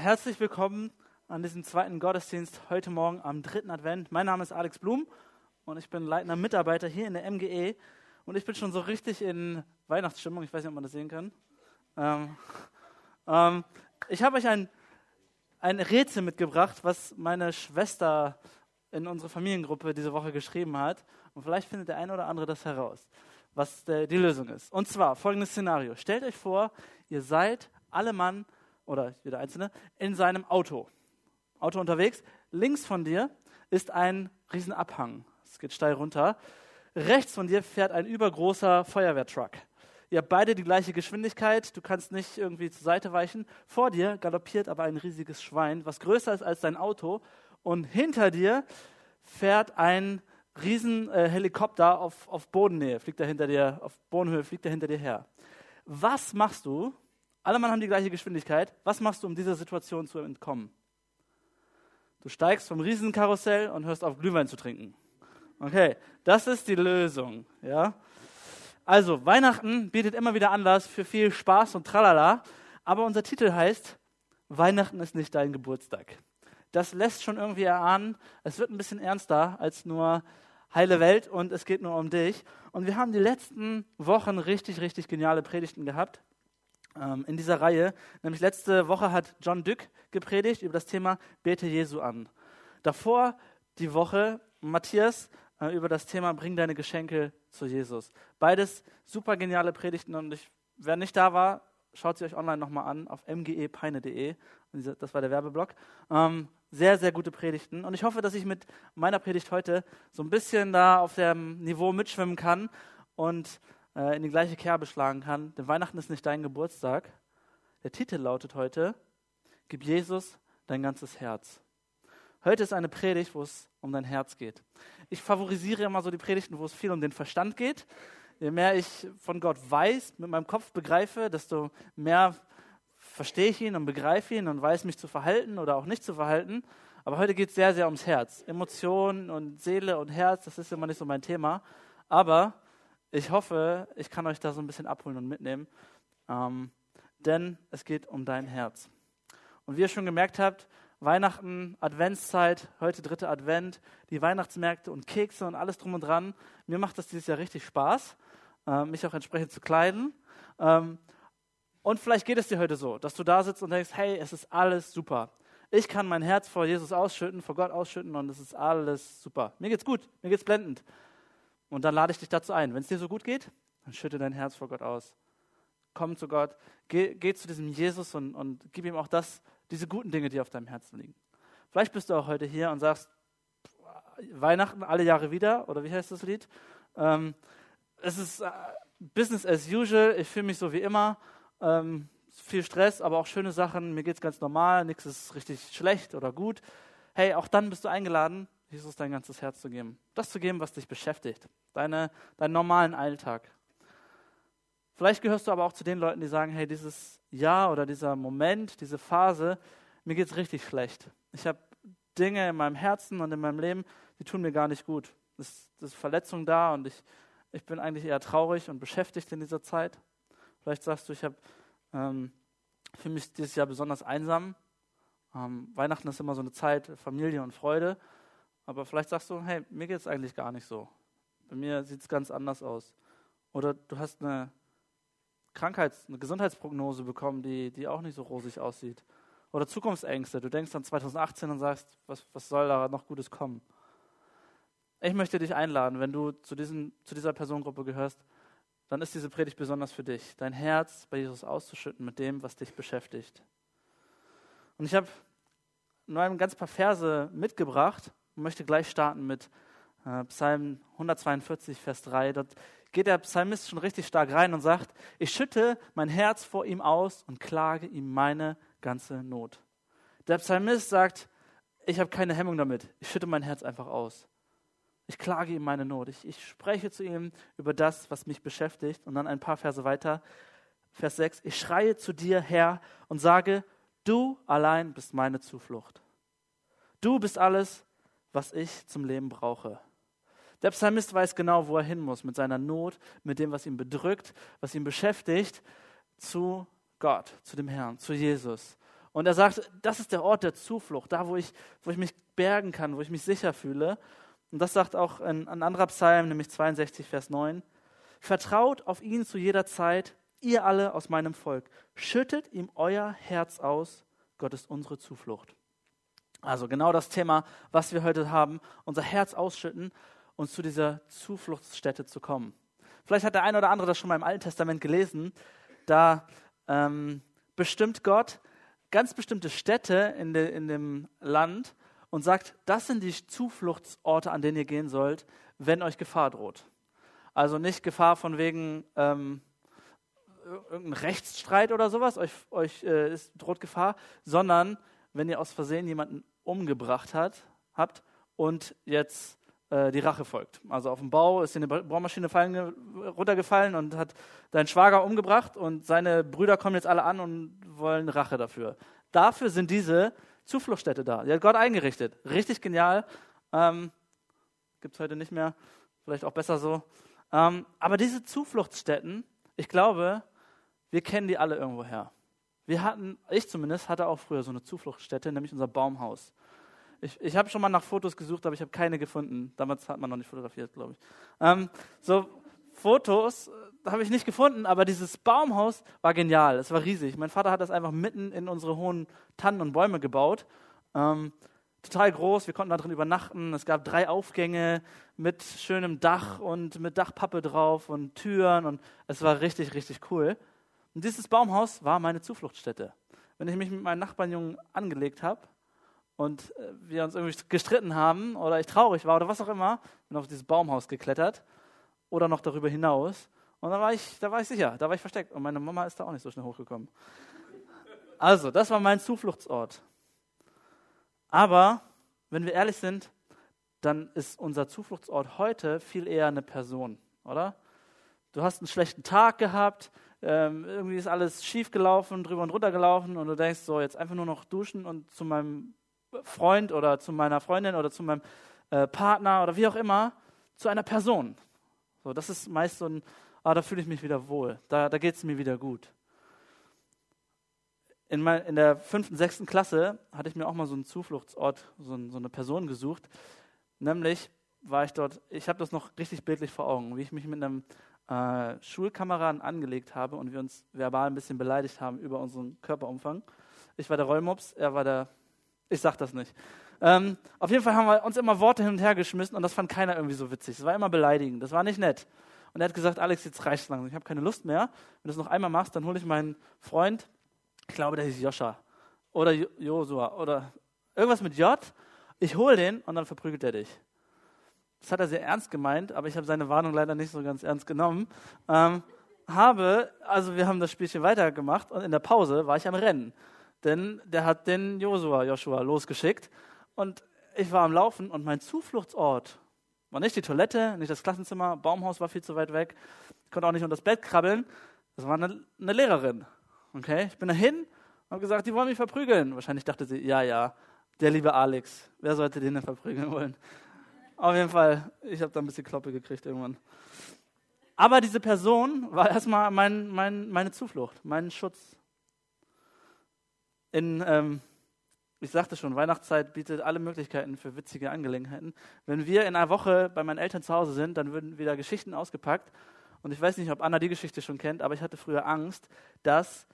Herzlich willkommen an diesem zweiten Gottesdienst heute Morgen am dritten Advent. Mein Name ist Alex Blum und ich bin leitender Mitarbeiter hier in der MGE und ich bin schon so richtig in Weihnachtsstimmung. Ich weiß nicht, ob man das sehen kann. Ähm, ähm, ich habe euch ein, ein Rätsel mitgebracht, was meine Schwester in unsere Familiengruppe diese Woche geschrieben hat. Und vielleicht findet der eine oder andere das heraus, was der, die Lösung ist. Und zwar folgendes Szenario. Stellt euch vor, ihr seid alle Mann oder jeder Einzelne in seinem Auto. Auto unterwegs. Links von dir ist ein Riesenabhang. Es geht steil runter. Rechts von dir fährt ein übergroßer Feuerwehrtruck. Ihr habt beide die gleiche Geschwindigkeit, du kannst nicht irgendwie zur Seite weichen. Vor dir galoppiert aber ein riesiges Schwein, was größer ist als dein Auto. Und hinter dir fährt ein riesen äh, auf, auf Bodennähe, fliegt er hinter dir, auf Bodenhöhe fliegt er hinter dir her. Was machst du, alle Mann haben die gleiche Geschwindigkeit. Was machst du, um dieser Situation zu entkommen? Du steigst vom Riesenkarussell und hörst auf, Glühwein zu trinken. Okay, das ist die Lösung. Ja? Also, Weihnachten bietet immer wieder Anlass für viel Spaß und Tralala, aber unser Titel heißt, Weihnachten ist nicht dein Geburtstag. Das lässt schon irgendwie erahnen, es wird ein bisschen ernster als nur heile Welt und es geht nur um dich. Und wir haben die letzten Wochen richtig, richtig geniale Predigten gehabt ähm, in dieser Reihe. Nämlich letzte Woche hat John Dück gepredigt über das Thema Bete Jesu an. Davor die Woche Matthias äh, über das Thema Bring deine Geschenke zu Jesus. Beides super geniale Predigten und ich, wer nicht da war, schaut sie euch online nochmal an auf mgepeine.de. Das war der Werbeblock. Ähm, sehr, sehr gute Predigten. Und ich hoffe, dass ich mit meiner Predigt heute so ein bisschen da auf dem Niveau mitschwimmen kann und äh, in die gleiche Kerbe schlagen kann. Denn Weihnachten ist nicht dein Geburtstag. Der Titel lautet heute, Gib Jesus dein ganzes Herz. Heute ist eine Predigt, wo es um dein Herz geht. Ich favorisiere immer so die Predigten, wo es viel um den Verstand geht. Je mehr ich von Gott weiß, mit meinem Kopf begreife, desto mehr verstehe ich ihn und begreife ihn und weiß mich zu verhalten oder auch nicht zu verhalten. Aber heute geht es sehr, sehr ums Herz. Emotionen und Seele und Herz, das ist immer nicht so mein Thema. Aber ich hoffe, ich kann euch da so ein bisschen abholen und mitnehmen, ähm, denn es geht um dein Herz. Und wie ihr schon gemerkt habt, Weihnachten, Adventszeit, heute dritte Advent, die Weihnachtsmärkte und Kekse und alles drum und dran. Mir macht das dieses Jahr richtig Spaß, äh, mich auch entsprechend zu kleiden. Ähm, und vielleicht geht es dir heute so, dass du da sitzt und denkst, hey, es ist alles super. Ich kann mein Herz vor Jesus ausschütten, vor Gott ausschütten und es ist alles super. Mir geht's gut, mir geht's blendend. Und dann lade ich dich dazu ein. Wenn es dir so gut geht, dann schütte dein Herz vor Gott aus. Komm zu Gott, geh, geh zu diesem Jesus und, und gib ihm auch das, diese guten Dinge, die auf deinem Herzen liegen. Vielleicht bist du auch heute hier und sagst, Weihnachten alle Jahre wieder, oder wie heißt das Lied? Ähm, es ist äh, Business as usual, ich fühle mich so wie immer. Ähm, viel Stress, aber auch schöne Sachen, mir geht es ganz normal, nichts ist richtig schlecht oder gut. Hey, auch dann bist du eingeladen, Jesus dein ganzes Herz zu geben. Das zu geben, was dich beschäftigt. Deine, deinen normalen Alltag. Vielleicht gehörst du aber auch zu den Leuten, die sagen, hey, dieses Jahr oder dieser Moment, diese Phase, mir geht es richtig schlecht. Ich habe Dinge in meinem Herzen und in meinem Leben, die tun mir gar nicht gut. Es ist Verletzung da und ich, ich bin eigentlich eher traurig und beschäftigt in dieser Zeit. Vielleicht sagst du, ich habe ähm, für mich dieses Jahr besonders einsam. Ähm, Weihnachten ist immer so eine Zeit Familie und Freude. Aber vielleicht sagst du, hey, mir geht es eigentlich gar nicht so. Bei mir sieht es ganz anders aus. Oder du hast eine Krankheits-, eine Gesundheitsprognose bekommen, die, die auch nicht so rosig aussieht. Oder Zukunftsängste. Du denkst an 2018 und sagst, was, was soll da noch Gutes kommen? Ich möchte dich einladen, wenn du zu, diesen, zu dieser Personengruppe gehörst, dann ist diese Predigt besonders für dich, dein Herz bei Jesus auszuschütten mit dem, was dich beschäftigt. Und ich habe nur ein ganz paar Verse mitgebracht, und möchte gleich starten mit äh, Psalm 142, Vers 3. Dort geht der Psalmist schon richtig stark rein und sagt, ich schütte mein Herz vor ihm aus und klage ihm meine ganze Not. Der Psalmist sagt, ich habe keine Hemmung damit. Ich schütte mein Herz einfach aus. Ich klage ihm meine Not. Ich, ich spreche zu ihm über das, was mich beschäftigt. Und dann ein paar Verse weiter, Vers 6. Ich schreie zu dir, Herr, und sage, du allein bist meine Zuflucht. Du bist alles, was ich zum Leben brauche. Der Psalmist weiß genau, wo er hin muss mit seiner Not, mit dem, was ihn bedrückt, was ihn beschäftigt, zu Gott, zu dem Herrn, zu Jesus. Und er sagt, das ist der Ort der Zuflucht, da wo ich, wo ich mich bergen kann, wo ich mich sicher fühle. Und das sagt auch ein, ein anderer Psalm, nämlich 62, Vers 9. Vertraut auf ihn zu jeder Zeit, ihr alle aus meinem Volk. Schüttet ihm euer Herz aus. Gott ist unsere Zuflucht. Also genau das Thema, was wir heute haben, unser Herz ausschütten und zu dieser Zufluchtsstätte zu kommen. Vielleicht hat der eine oder andere das schon mal im Alten Testament gelesen. Da ähm, bestimmt Gott ganz bestimmte Städte in, de, in dem Land und sagt, das sind die Zufluchtsorte, an denen ihr gehen sollt, wenn euch Gefahr droht. Also nicht Gefahr von wegen ähm, irgendein Rechtsstreit oder sowas, euch, euch äh, ist, droht Gefahr, sondern wenn ihr aus Versehen jemanden umgebracht hat, habt und jetzt äh, die Rache folgt. Also auf dem Bau ist dir eine Baumaschine fallen, runtergefallen und hat deinen Schwager umgebracht und seine Brüder kommen jetzt alle an und wollen Rache dafür. Dafür sind diese Zufluchtsstätte da. Die hat Gott eingerichtet. Richtig genial. Ähm, Gibt es heute nicht mehr. Vielleicht auch besser so. Ähm, aber diese Zufluchtsstätten, ich glaube, wir kennen die alle irgendwoher. Wir hatten, ich zumindest, hatte auch früher so eine Zufluchtsstätte, nämlich unser Baumhaus. Ich, ich habe schon mal nach Fotos gesucht, aber ich habe keine gefunden. Damals hat man noch nicht fotografiert, glaube ich. Ähm, so Fotos äh, habe ich nicht gefunden, aber dieses Baumhaus war genial. Es war riesig. Mein Vater hat das einfach mitten in unsere hohen Tannen und Bäume gebaut. Ähm, total groß. Wir konnten da drin übernachten. Es gab drei Aufgänge mit schönem Dach und mit Dachpappe drauf und Türen und es war richtig, richtig cool. Und dieses Baumhaus war meine Zufluchtsstätte. Wenn ich mich mit meinen Nachbarnjungen angelegt habe, und äh, wir uns irgendwie gestritten haben oder ich traurig war oder was auch immer, bin auf dieses Baumhaus geklettert oder noch darüber hinaus. Und da war ich, da war ich sicher, da war ich versteckt. Und meine Mama ist da auch nicht so schnell hochgekommen. Also, das war mein Zufluchtsort. Aber, wenn wir ehrlich sind, dann ist unser Zufluchtsort heute viel eher eine Person, oder? Du hast einen schlechten Tag gehabt, ähm, irgendwie ist alles schief gelaufen, drüber und runter gelaufen und du denkst so, jetzt einfach nur noch duschen und zu meinem Freund oder zu meiner Freundin oder zu meinem äh, Partner oder wie auch immer, zu einer Person. So, das ist meist so ein, ah, da fühle ich mich wieder wohl, da, da geht es mir wieder gut. In, mein, in der fünften, sechsten Klasse hatte ich mir auch mal so einen Zufluchtsort, so, ein, so eine Person gesucht. Nämlich war ich dort, ich habe das noch richtig bildlich vor Augen, wie ich mich mit einem äh, Schulkameraden angelegt habe und wir uns verbal ein bisschen beleidigt haben über unseren Körperumfang. Ich war der Rollmops, er war der ich sag das nicht. Ähm, auf jeden Fall haben wir uns immer Worte hin und her geschmissen und das fand keiner irgendwie so witzig. Es war immer beleidigend, das war nicht nett. Und er hat gesagt, Alex, jetzt reicht's langsam, ich habe keine Lust mehr. Wenn du es noch einmal machst, dann hole ich meinen Freund, ich glaube, der hieß Joscha oder Josua oder irgendwas mit J. Ich hole den und dann verprügelt er dich. Das hat er sehr ernst gemeint, aber ich habe seine Warnung leider nicht so ganz ernst genommen. Ähm, habe, also wir haben das Spielchen weitergemacht und in der Pause war ich am Rennen denn der hat den Josua, Joshua losgeschickt und ich war am Laufen und mein Zufluchtsort war nicht die Toilette, nicht das Klassenzimmer, Baumhaus war viel zu weit weg, ich konnte auch nicht unter das Bett krabbeln, das war eine, eine Lehrerin. Okay, ich bin dahin und habe gesagt, die wollen mich verprügeln. Wahrscheinlich dachte sie, ja, ja, der liebe Alex, wer sollte den denn verprügeln wollen? Auf jeden Fall, ich habe da ein bisschen Kloppe gekriegt irgendwann. Aber diese Person war erstmal mein, mein, meine Zuflucht, mein Schutz, in, ähm, ich sagte schon, Weihnachtszeit bietet alle Möglichkeiten für witzige Angelegenheiten. Wenn wir in einer Woche bei meinen Eltern zu Hause sind, dann würden wieder Geschichten ausgepackt. Und ich weiß nicht, ob Anna die Geschichte schon kennt, aber ich hatte früher Angst, dass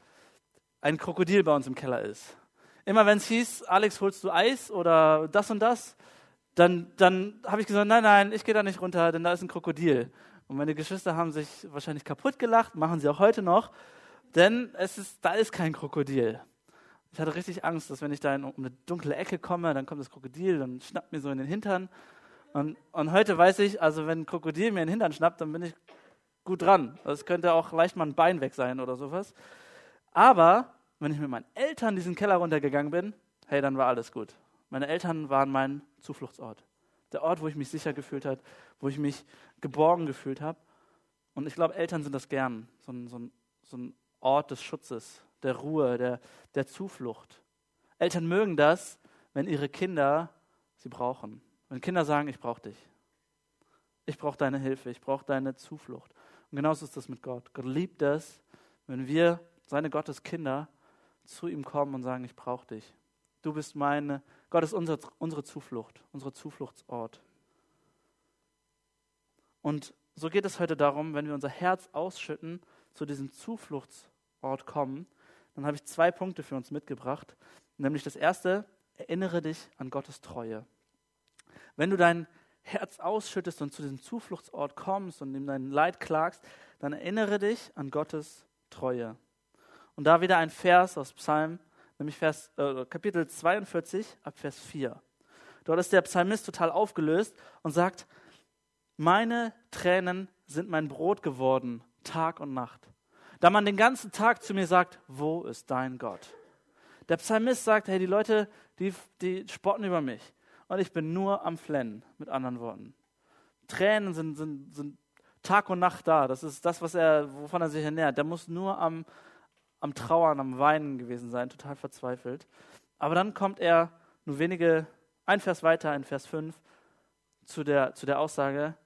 ein Krokodil bei uns im Keller ist. Immer wenn es hieß, Alex, holst du Eis oder das und das, dann, dann habe ich gesagt, nein, nein, ich gehe da nicht runter, denn da ist ein Krokodil. Und meine Geschwister haben sich wahrscheinlich kaputt gelacht, machen sie auch heute noch, denn es ist, da ist kein Krokodil. Ich hatte richtig Angst, dass wenn ich da in eine dunkle Ecke komme, dann kommt das Krokodil und schnappt mir so in den Hintern. Und, und heute weiß ich, also wenn ein Krokodil mir in den Hintern schnappt, dann bin ich gut dran. Es könnte auch leicht mal ein Bein weg sein oder sowas. Aber wenn ich mit meinen Eltern diesen Keller runtergegangen bin, hey, dann war alles gut. Meine Eltern waren mein Zufluchtsort. Der Ort, wo ich mich sicher gefühlt habe, wo ich mich geborgen gefühlt habe. Und ich glaube, Eltern sind das gern, so ein, so, ein, so ein Ort des Schutzes, der Ruhe, der, der Zuflucht. Eltern mögen das, wenn ihre Kinder sie brauchen. Wenn Kinder sagen, ich brauche dich. Ich brauche deine Hilfe, ich brauche deine Zuflucht. Und genauso ist das mit Gott. Gott liebt es, wenn wir, seine Gotteskinder, zu ihm kommen und sagen, ich brauche dich. Du bist meine, Gott ist unser, unsere Zuflucht, unser Zufluchtsort. Und so geht es heute darum, wenn wir unser Herz ausschütten, zu diesem Zufluchtsort kommen, dann habe ich zwei Punkte für uns mitgebracht. Nämlich das erste, erinnere dich an Gottes Treue. Wenn du dein Herz ausschüttest und zu diesem Zufluchtsort kommst und ihm dein Leid klagst, dann erinnere dich an Gottes Treue. Und da wieder ein Vers aus Psalm, nämlich Vers, äh, Kapitel 42 ab Vers 4. Dort ist der Psalmist total aufgelöst und sagt, meine Tränen sind mein Brot geworden, Tag und Nacht. Da man den ganzen Tag zu mir sagt, wo ist dein Gott? Der Psalmist sagt, hey, die Leute, die, die spotten über mich und ich bin nur am Flennen, mit anderen Worten. Tränen sind, sind, sind Tag und Nacht da. Das ist das, was er, wovon er sich ernährt. Der muss nur am, am Trauern, am Weinen gewesen sein, total verzweifelt. Aber dann kommt er nur wenige, ein Vers weiter, in Vers 5, zu der, zu der Aussage,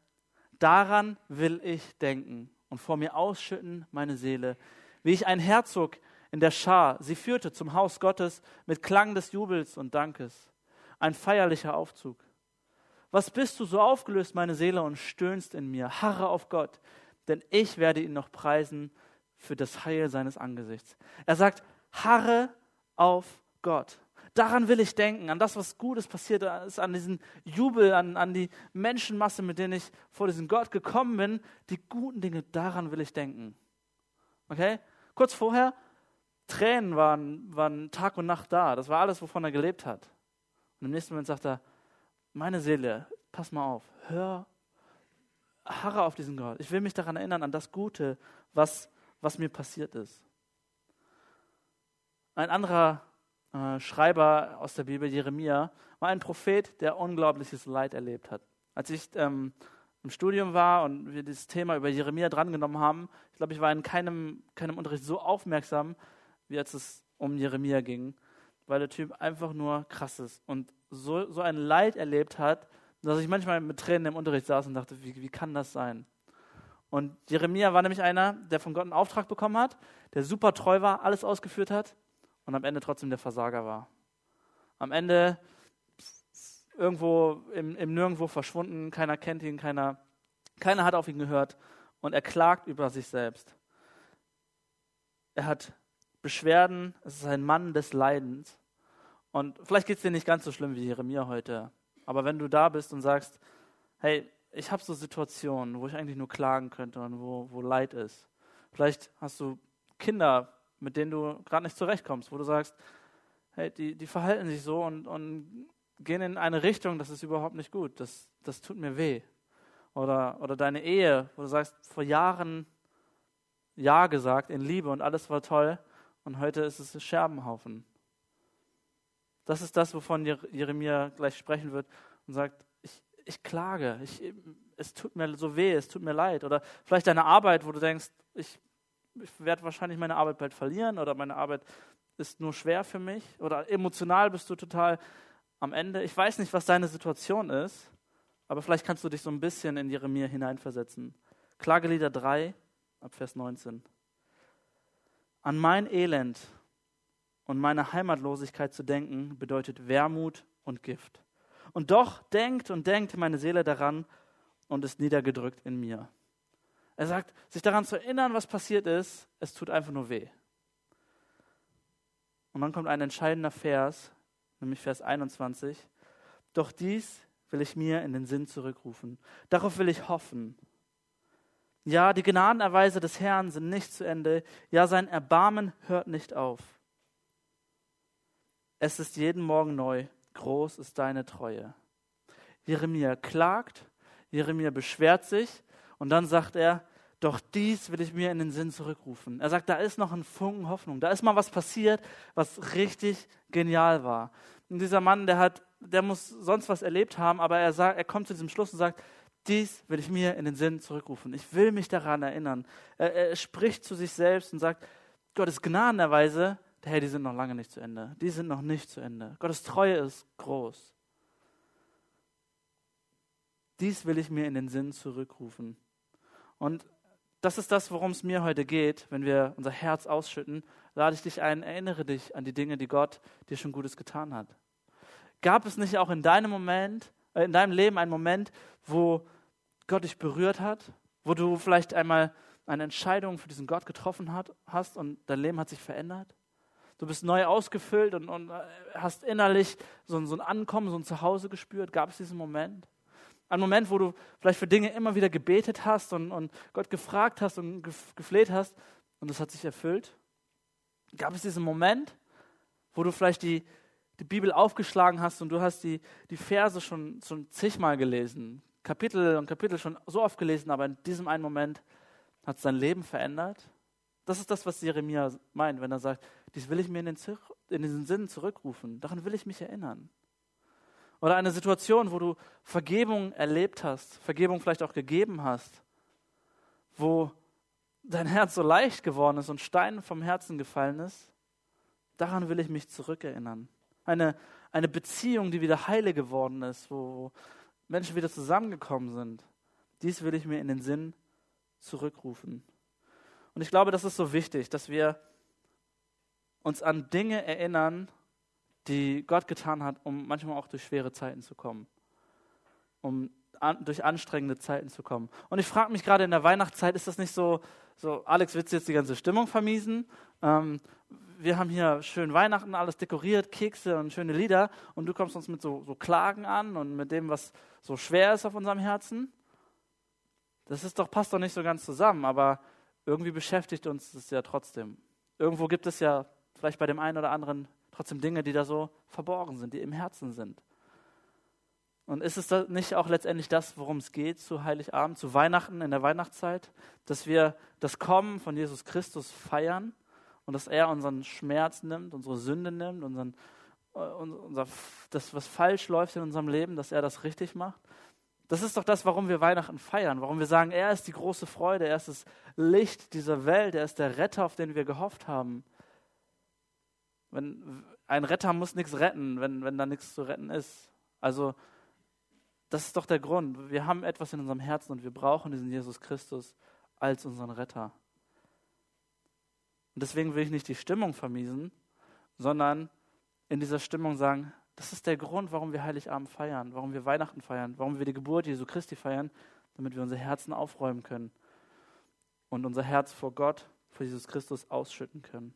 daran will ich denken und vor mir ausschütten meine Seele, wie ich ein Herzog in der Schar sie führte zum Haus Gottes mit Klang des Jubels und Dankes ein feierlicher Aufzug. Was bist du so aufgelöst, meine Seele, und stöhnst in mir? Harre auf Gott, denn ich werde ihn noch preisen für das Heil seines Angesichts. Er sagt, harre auf Gott. Daran will ich denken, an das, was Gutes passiert ist, an diesen Jubel, an, an die Menschenmasse, mit denen ich vor diesen Gott gekommen bin. Die guten Dinge, daran will ich denken. Okay? Kurz vorher, Tränen waren, waren Tag und Nacht da. Das war alles, wovon er gelebt hat. Und im nächsten Moment sagt er, meine Seele, pass mal auf, hör, harre auf diesen Gott. Ich will mich daran erinnern, an das Gute, was, was mir passiert ist. Ein anderer äh, Schreiber aus der Bibel, Jeremia, war ein Prophet, der unglaubliches Leid erlebt hat. Als ich ähm, im Studium war und wir dieses Thema über Jeremia drangenommen haben, ich glaube, ich war in keinem, keinem Unterricht so aufmerksam, wie als es um Jeremia ging weil der Typ einfach nur krass ist und so, so ein Leid erlebt hat, dass ich manchmal mit Tränen im Unterricht saß und dachte, wie, wie kann das sein? Und Jeremia war nämlich einer, der von Gott einen Auftrag bekommen hat, der super treu war, alles ausgeführt hat und am Ende trotzdem der Versager war. Am Ende irgendwo im, im Nirgendwo verschwunden, keiner kennt ihn, keiner, keiner hat auf ihn gehört und er klagt über sich selbst. Er hat Beschwerden, es ist ein Mann des Leidens. Und vielleicht geht es dir nicht ganz so schlimm wie Jeremia heute. Aber wenn du da bist und sagst, hey, ich habe so Situationen, wo ich eigentlich nur klagen könnte und wo, wo Leid ist. Vielleicht hast du Kinder, mit denen du gerade nicht zurechtkommst, wo du sagst, hey, die, die verhalten sich so und, und gehen in eine Richtung, das ist überhaupt nicht gut. Das, das tut mir weh. Oder, oder deine Ehe, wo du sagst, vor Jahren Ja gesagt in Liebe und alles war toll und heute ist es ein Scherbenhaufen. Das ist das, wovon Jeremia gleich sprechen wird und sagt, ich, klage, ich, es tut mir so weh, es tut mir leid. Oder vielleicht deine Arbeit, wo du denkst, ich, ich werde wahrscheinlich meine Arbeit bald verlieren oder meine Arbeit ist nur schwer für mich. Oder emotional bist du total am Ende. Ich weiß nicht, was deine Situation ist, aber vielleicht kannst du dich so ein bisschen in Jeremia hineinversetzen. Klagelieder 3 ab Vers 19 an mein Elend und meine Heimatlosigkeit zu denken, bedeutet Wermut und Gift. Und doch denkt und denkt meine Seele daran und ist niedergedrückt in mir. Er sagt, sich daran zu erinnern, was passiert ist, es tut einfach nur weh. Und dann kommt ein entscheidender Vers, nämlich Vers 21. Doch dies will ich mir in den Sinn zurückrufen. Darauf will ich hoffen. Ja, die Gnadenerweise des Herrn sind nicht zu Ende. Ja, sein Erbarmen hört nicht auf. Es ist jeden Morgen neu. Groß ist deine Treue. Jeremia klagt, Jeremia beschwert sich und dann sagt er, doch dies will ich mir in den Sinn zurückrufen. Er sagt, da ist noch ein Funken Hoffnung. Da ist mal was passiert, was richtig genial war. Und dieser Mann, der hat, der muss sonst was erlebt haben, aber er sagt, er kommt zu diesem Schluss und sagt, dies will ich mir in den Sinn zurückrufen. Ich will mich daran erinnern. Er, er spricht zu sich selbst und sagt, Gottes Gnadenerweise, hey, die sind noch lange nicht zu Ende. Die sind noch nicht zu Ende. Gottes Treue ist groß. Dies will ich mir in den Sinn zurückrufen. Und das ist das, worum es mir heute geht, wenn wir unser Herz ausschütten. Lade ich dich ein, erinnere dich an die Dinge, die Gott dir schon Gutes getan hat. Gab es nicht auch in deinem Moment, äh, in deinem Leben einen Moment, wo Gott dich berührt hat, wo du vielleicht einmal eine Entscheidung für diesen Gott getroffen hat, hast und dein Leben hat sich verändert? Du bist neu ausgefüllt und, und äh, hast innerlich so, so ein Ankommen, so ein Zuhause gespürt. Gab es diesen Moment? Ein Moment, wo du vielleicht für Dinge immer wieder gebetet hast und, und Gott gefragt hast und gefleht hast und es hat sich erfüllt? Gab es diesen Moment, wo du vielleicht die, die Bibel aufgeschlagen hast und du hast die, die Verse schon, schon zigmal gelesen, Kapitel und Kapitel schon so oft gelesen, aber in diesem einen Moment hat es dein Leben verändert? Das ist das, was Jeremia meint, wenn er sagt, dies will ich mir in den, in den Sinn zurückrufen. Daran will ich mich erinnern. Oder eine Situation, wo du Vergebung erlebt hast, Vergebung vielleicht auch gegeben hast, wo dein Herz so leicht geworden ist und Stein vom Herzen gefallen ist. Daran will ich mich zurückerinnern. Eine, eine Beziehung, die wieder heile geworden ist, wo Menschen wieder zusammengekommen sind. Dies will ich mir in den Sinn zurückrufen. Und ich glaube, das ist so wichtig, dass wir uns an Dinge erinnern, die Gott getan hat, um manchmal auch durch schwere Zeiten zu kommen, um an, durch anstrengende Zeiten zu kommen. Und ich frage mich gerade in der Weihnachtszeit, ist das nicht so, so Alex, willst du jetzt die ganze Stimmung vermiesen? Ähm, wir haben hier schön Weihnachten, alles dekoriert, Kekse und schöne Lieder und du kommst uns mit so, so Klagen an und mit dem, was so schwer ist auf unserem Herzen. Das ist doch, passt doch nicht so ganz zusammen, aber irgendwie beschäftigt uns das ja trotzdem. Irgendwo gibt es ja vielleicht bei dem einen oder anderen trotzdem Dinge, die da so verborgen sind, die im Herzen sind. Und ist es nicht auch letztendlich das, worum es geht zu Heiligabend, zu Weihnachten, in der Weihnachtszeit, dass wir das Kommen von Jesus Christus feiern und dass er unseren Schmerz nimmt, unsere Sünde nimmt, unseren, äh, unser, das, was falsch läuft in unserem Leben, dass er das richtig macht? Das ist doch das, warum wir Weihnachten feiern, warum wir sagen, er ist die große Freude, er ist das Licht dieser Welt, er ist der Retter, auf den wir gehofft haben. Wenn, ein Retter muss nichts retten, wenn, wenn da nichts zu retten ist. Also, das ist doch der Grund. Wir haben etwas in unserem Herzen und wir brauchen diesen Jesus Christus als unseren Retter. Und deswegen will ich nicht die Stimmung vermiesen, sondern in dieser Stimmung sagen, das ist der Grund, warum wir Heiligabend feiern, warum wir Weihnachten feiern, warum wir die Geburt Jesu Christi feiern, damit wir unsere Herzen aufräumen können und unser Herz vor Gott, vor Jesus Christus ausschütten können.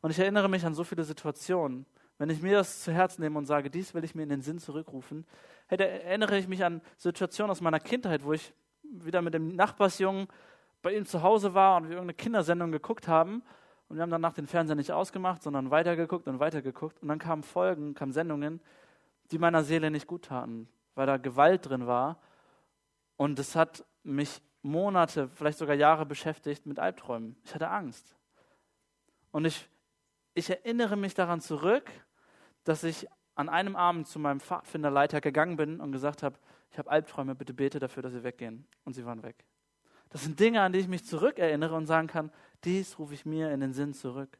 Und ich erinnere mich an so viele Situationen. Wenn ich mir das zu Herzen nehme und sage, dies will ich mir in den Sinn zurückrufen, hey, erinnere ich mich an Situationen aus meiner Kindheit, wo ich wieder mit dem Nachbarsjungen bei ihm zu Hause war und wir irgendeine Kindersendung geguckt haben. Und wir haben danach den Fernseher nicht ausgemacht, sondern weitergeguckt und weitergeguckt. Und dann kamen Folgen, kamen Sendungen, die meiner Seele nicht gut taten, weil da Gewalt drin war. Und es hat mich Monate, vielleicht sogar Jahre beschäftigt mit Albträumen. Ich hatte Angst. Und ich ich erinnere mich daran zurück, dass ich an einem Abend zu meinem Pfadfinderleiter gegangen bin und gesagt habe, ich habe Albträume, bitte bete dafür, dass sie weggehen. Und sie waren weg. Das sind Dinge, an die ich mich zurückerinnere und sagen kann, dies rufe ich mir in den Sinn zurück.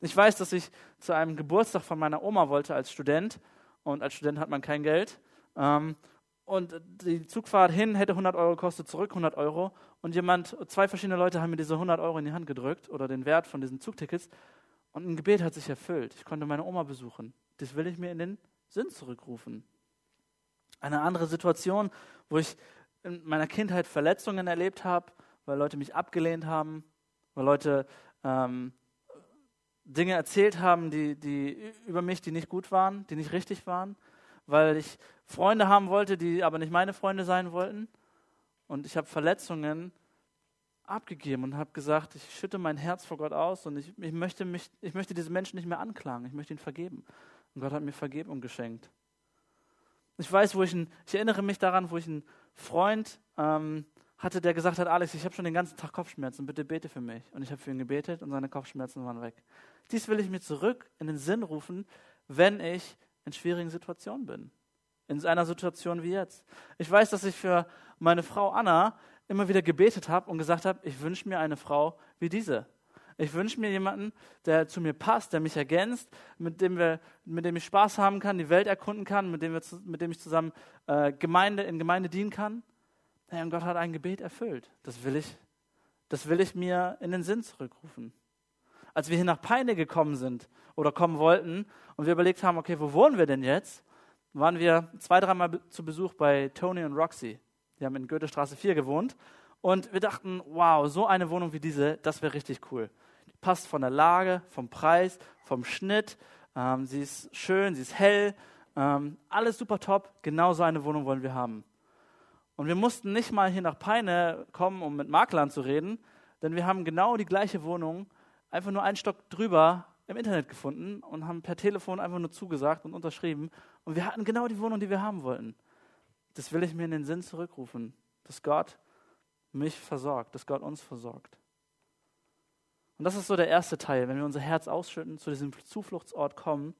Ich weiß, dass ich zu einem Geburtstag von meiner Oma wollte als Student und als Student hat man kein Geld. Ähm, und die Zugfahrt hin hätte 100 Euro gekostet, zurück 100 Euro. Und jemand, zwei verschiedene Leute haben mir diese 100 Euro in die Hand gedrückt oder den Wert von diesen Zugtickets. Und ein Gebet hat sich erfüllt. Ich konnte meine Oma besuchen. Das will ich mir in den Sinn zurückrufen. Eine andere Situation, wo ich in meiner Kindheit Verletzungen erlebt habe, weil Leute mich abgelehnt haben, weil Leute ähm, Dinge erzählt haben, die, die über mich, die nicht gut waren, die nicht richtig waren, weil ich Freunde haben wollte, die aber nicht meine Freunde sein wollten. Und ich habe Verletzungen abgegeben und habe gesagt, ich schütte mein Herz vor Gott aus und ich, ich, möchte mich, ich möchte diese Menschen nicht mehr anklagen, ich möchte ihn vergeben. Und Gott hat mir Vergebung geschenkt. Ich weiß, wo ich, ein, ich erinnere mich daran, wo ich einen Freund ähm, hatte, der gesagt hat, Alex, ich habe schon den ganzen Tag Kopfschmerzen, bitte bete für mich. Und ich habe für ihn gebetet und seine Kopfschmerzen waren weg. Dies will ich mir zurück in den Sinn rufen, wenn ich in schwierigen Situationen bin. In einer Situation wie jetzt. Ich weiß, dass ich für meine Frau Anna immer wieder gebetet habe und gesagt habe, ich wünsche mir eine Frau wie diese. Ich wünsche mir jemanden, der zu mir passt, der mich ergänzt, mit dem, wir, mit dem ich Spaß haben kann, die Welt erkunden kann, mit dem, wir, mit dem ich zusammen äh, Gemeinde, in Gemeinde dienen kann. Hey, und Gott hat ein Gebet erfüllt. Das will ich Das will ich mir in den Sinn zurückrufen. Als wir hier nach Peine gekommen sind oder kommen wollten und wir überlegt haben, okay, wo wohnen wir denn jetzt? Waren wir zwei, dreimal zu Besuch bei Tony und Roxy. Die haben in Goethestraße 4 gewohnt. Und wir dachten, wow, so eine Wohnung wie diese, das wäre richtig cool. Die passt von der Lage, vom Preis, vom Schnitt. Ähm, sie ist schön, sie ist hell. Ähm, alles super top. Genau so eine Wohnung wollen wir haben. Und wir mussten nicht mal hier nach Peine kommen, um mit Maklern zu reden, denn wir haben genau die gleiche Wohnung, einfach nur einen Stock drüber im Internet gefunden und haben per Telefon einfach nur zugesagt und unterschrieben. Und wir hatten genau die Wohnung, die wir haben wollten. Das will ich mir in den Sinn zurückrufen, dass Gott mich versorgt, dass Gott uns versorgt. Und das ist so der erste Teil, wenn wir unser Herz ausschütten, zu diesem Zufluchtsort kommen,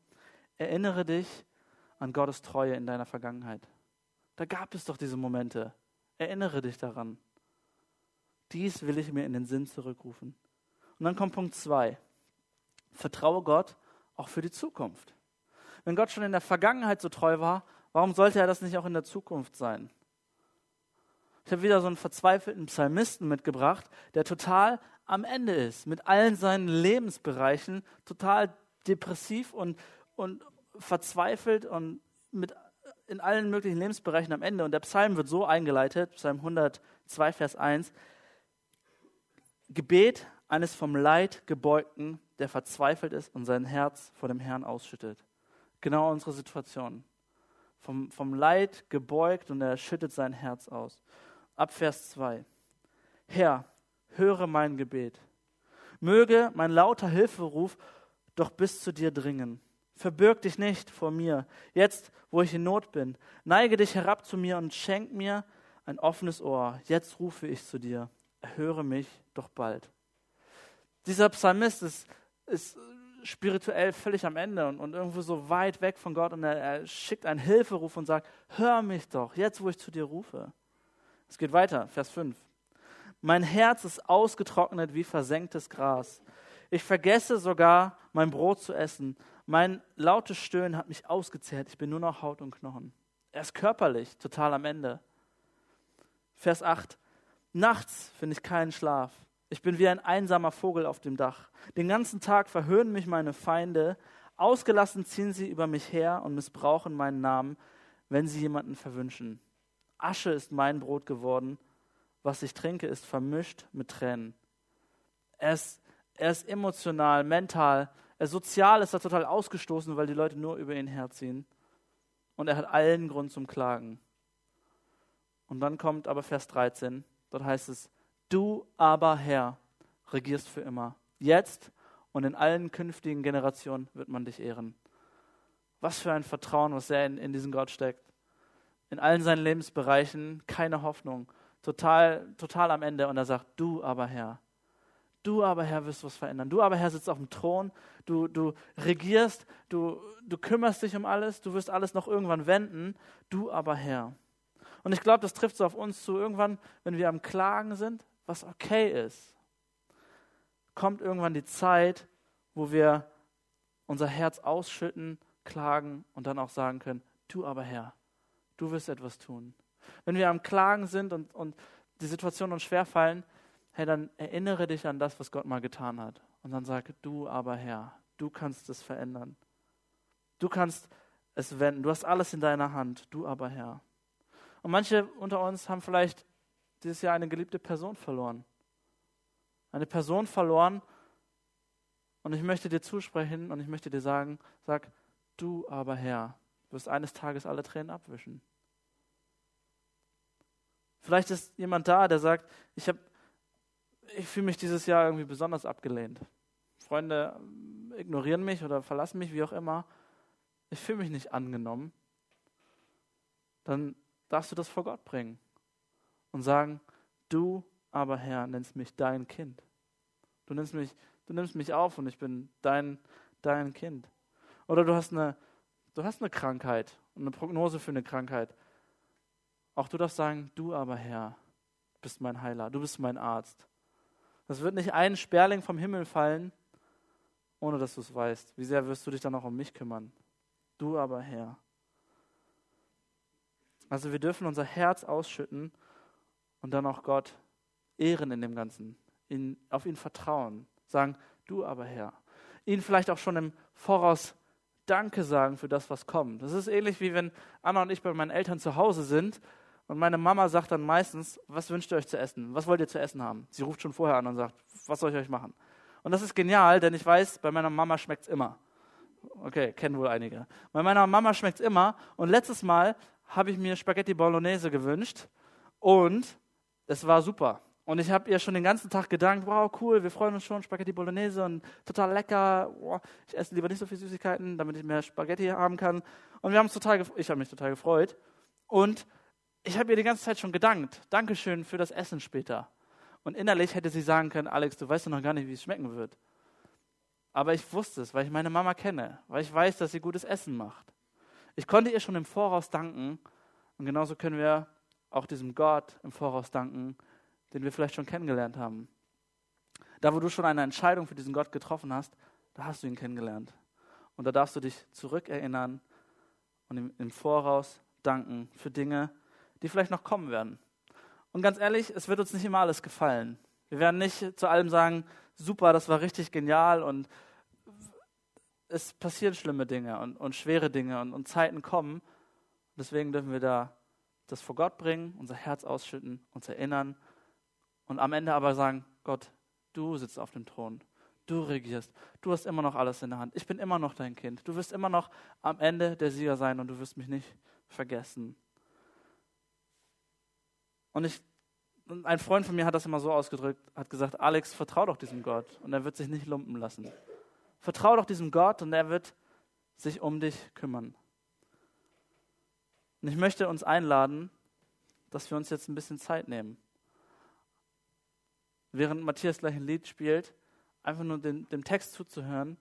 erinnere dich an Gottes Treue in deiner Vergangenheit. Da gab es doch diese Momente. Erinnere dich daran. Dies will ich mir in den Sinn zurückrufen. Und dann kommt Punkt zwei. Vertraue Gott auch für die Zukunft. Wenn Gott schon in der Vergangenheit so treu war, warum sollte er das nicht auch in der Zukunft sein? Ich habe wieder so einen verzweifelten Psalmisten mitgebracht, der total am Ende ist, mit allen seinen Lebensbereichen, total depressiv und, und verzweifelt und mit in allen möglichen Lebensbereichen am Ende. Und der Psalm wird so eingeleitet, Psalm 102, Vers 1, Gebet eines vom Leid gebeugten, der verzweifelt ist und sein Herz vor dem Herrn ausschüttet. Genau unsere Situation. Vom, vom Leid gebeugt und er schüttet sein Herz aus. Ab Vers 2. Herr, höre mein Gebet. Möge mein lauter Hilferuf doch bis zu dir dringen. Verbirg dich nicht vor mir, jetzt, wo ich in Not bin. Neige dich herab zu mir und schenk mir ein offenes Ohr. Jetzt rufe ich zu dir. Erhöre mich doch bald. Dieser Psalmist ist, ist spirituell völlig am Ende und, und irgendwo so weit weg von Gott und er, er schickt einen Hilferuf und sagt, hör mich doch, jetzt, wo ich zu dir rufe. Es geht weiter, Vers 5. Mein Herz ist ausgetrocknet wie versenktes Gras. Ich vergesse sogar, mein Brot zu essen mein lautes Stöhnen hat mich ausgezehrt. Ich bin nur noch Haut und Knochen. Er ist körperlich total am Ende. Vers 8. Nachts finde ich keinen Schlaf. Ich bin wie ein einsamer Vogel auf dem Dach. Den ganzen Tag verhöhnen mich meine Feinde. Ausgelassen ziehen sie über mich her und missbrauchen meinen Namen, wenn sie jemanden verwünschen. Asche ist mein Brot geworden. Was ich trinke, ist vermischt mit Tränen. Er ist, er ist emotional, mental sozial ist er total ausgestoßen, weil die Leute nur über ihn herziehen. Und er hat allen Grund zum Klagen. Und dann kommt aber Vers 13. Dort heißt es, du aber Herr regierst für immer. Jetzt und in allen künftigen Generationen wird man dich ehren. Was für ein Vertrauen, was er in, in diesen Gott steckt. In allen seinen Lebensbereichen keine Hoffnung. Total, total am Ende. Und er sagt, du aber Herr Du aber, Herr, wirst was verändern. Du aber, Herr, sitzt auf dem Thron. Du, du regierst. Du, du kümmerst dich um alles. Du wirst alles noch irgendwann wenden. Du aber, Herr. Und ich glaube, das trifft so auf uns zu. Irgendwann, wenn wir am Klagen sind, was okay ist, kommt irgendwann die Zeit, wo wir unser Herz ausschütten, klagen und dann auch sagen können, du aber Herr, du wirst etwas tun. Wenn wir am Klagen sind und, und die Situation uns schwerfallen, hey, dann erinnere dich an das, was Gott mal getan hat. Und dann sage, du aber Herr, du kannst es verändern. Du kannst es wenden. Du hast alles in deiner Hand. Du aber Herr. Und manche unter uns haben vielleicht dieses Jahr eine geliebte Person verloren. Eine Person verloren. Und ich möchte dir zusprechen und ich möchte dir sagen, sag, du aber Herr, wirst eines Tages alle Tränen abwischen. Vielleicht ist jemand da, der sagt, ich habe ich fühle mich dieses Jahr irgendwie besonders abgelehnt. Freunde ignorieren mich oder verlassen mich, wie auch immer. Ich fühle mich nicht angenommen. Dann darfst du das vor Gott bringen und sagen, du aber Herr nennst mich dein Kind. Du nimmst mich, du nimmst mich auf und ich bin dein, dein Kind. Oder du hast eine, du hast eine Krankheit und eine Prognose für eine Krankheit. Auch du darfst sagen, du aber Herr bist mein Heiler, du bist mein Arzt. Das wird nicht ein Sperling vom Himmel fallen, ohne dass du es weißt. Wie sehr wirst du dich dann auch um mich kümmern? Du aber, Herr. Also wir dürfen unser Herz ausschütten und dann auch Gott ehren in dem Ganzen. ihn, auf ihn vertrauen, sagen, du aber Herr. Ihn vielleicht auch schon im Voraus Danke sagen für das, was kommt. Das ist ähnlich wie wenn Anna und ich bei meinen Eltern zu Hause sind und meine Mama sagt dann meistens, was wünscht ihr euch zu essen? Was wollt ihr zu essen haben? Sie ruft schon vorher an und sagt, was soll ich euch machen? Und das ist genial, denn ich weiß, bei meiner Mama schmeckt es immer. Okay, kennen wohl einige. Bei meiner Mama schmeckt es immer. Und letztes Mal habe ich mir Spaghetti Bolognese gewünscht und es war super. Und ich habe ihr schon den ganzen Tag gedankt, wow, cool, wir freuen uns schon, Spaghetti Bolognese und total lecker. Wow, ich esse lieber nicht so viel Süßigkeiten, damit ich mehr Spaghetti haben kann. Und wir haben uns total, ich habe mich total gefreut. Und ich habe ihr die ganze Zeit schon gedankt. Dankeschön für das Essen später. Und innerlich hätte sie sagen können, Alex, du weißt doch noch gar nicht, wie es schmecken wird. Aber ich wusste es, weil ich meine Mama kenne, weil ich weiß, dass sie gutes Essen macht. Ich konnte ihr schon im Voraus danken. Und genauso können wir auch diesem Gott im Voraus danken, den wir vielleicht schon kennengelernt haben. Da, wo du schon eine Entscheidung für diesen Gott getroffen hast, da hast du ihn kennengelernt. Und da darfst du dich zurückerinnern und ihm im Voraus danken für Dinge, die vielleicht noch kommen werden. Und ganz ehrlich, es wird uns nicht immer alles gefallen. Wir werden nicht zu allem sagen, super, das war richtig genial und es passieren schlimme Dinge und, und schwere Dinge und, und Zeiten kommen. Deswegen dürfen wir da das vor Gott bringen, unser Herz ausschütten, uns erinnern und am Ende aber sagen, Gott, du sitzt auf dem Thron, du regierst, du hast immer noch alles in der Hand, ich bin immer noch dein Kind, du wirst immer noch am Ende der Sieger sein und du wirst mich nicht vergessen. Und ich, ein Freund von mir hat das immer so ausgedrückt, hat gesagt, Alex, vertrau doch diesem Gott und er wird sich nicht lumpen lassen. Vertrau doch diesem Gott und er wird sich um dich kümmern. Und ich möchte uns einladen, dass wir uns jetzt ein bisschen Zeit nehmen während Matthias gleich ein Lied spielt, einfach nur dem, dem Text zuzuhören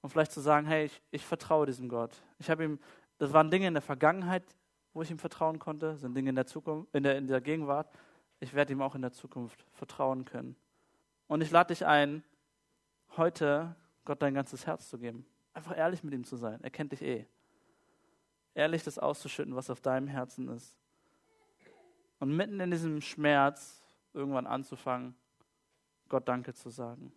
und vielleicht zu sagen, hey, ich, ich vertraue diesem Gott. Ich habe ihm, das waren Dinge in der Vergangenheit, wo ich ihm vertrauen konnte, sind Dinge in der Zukunft, in der, in der Gegenwart. Ich werde ihm auch in der Zukunft vertrauen können. Und ich lade dich ein, heute Gott dein ganzes Herz zu geben. Einfach ehrlich mit ihm zu sein. Er kennt dich eh. Ehrlich das auszuschütten, was auf deinem Herzen ist. Und mitten in diesem Schmerz irgendwann anzufangen, Gott Danke zu sagen.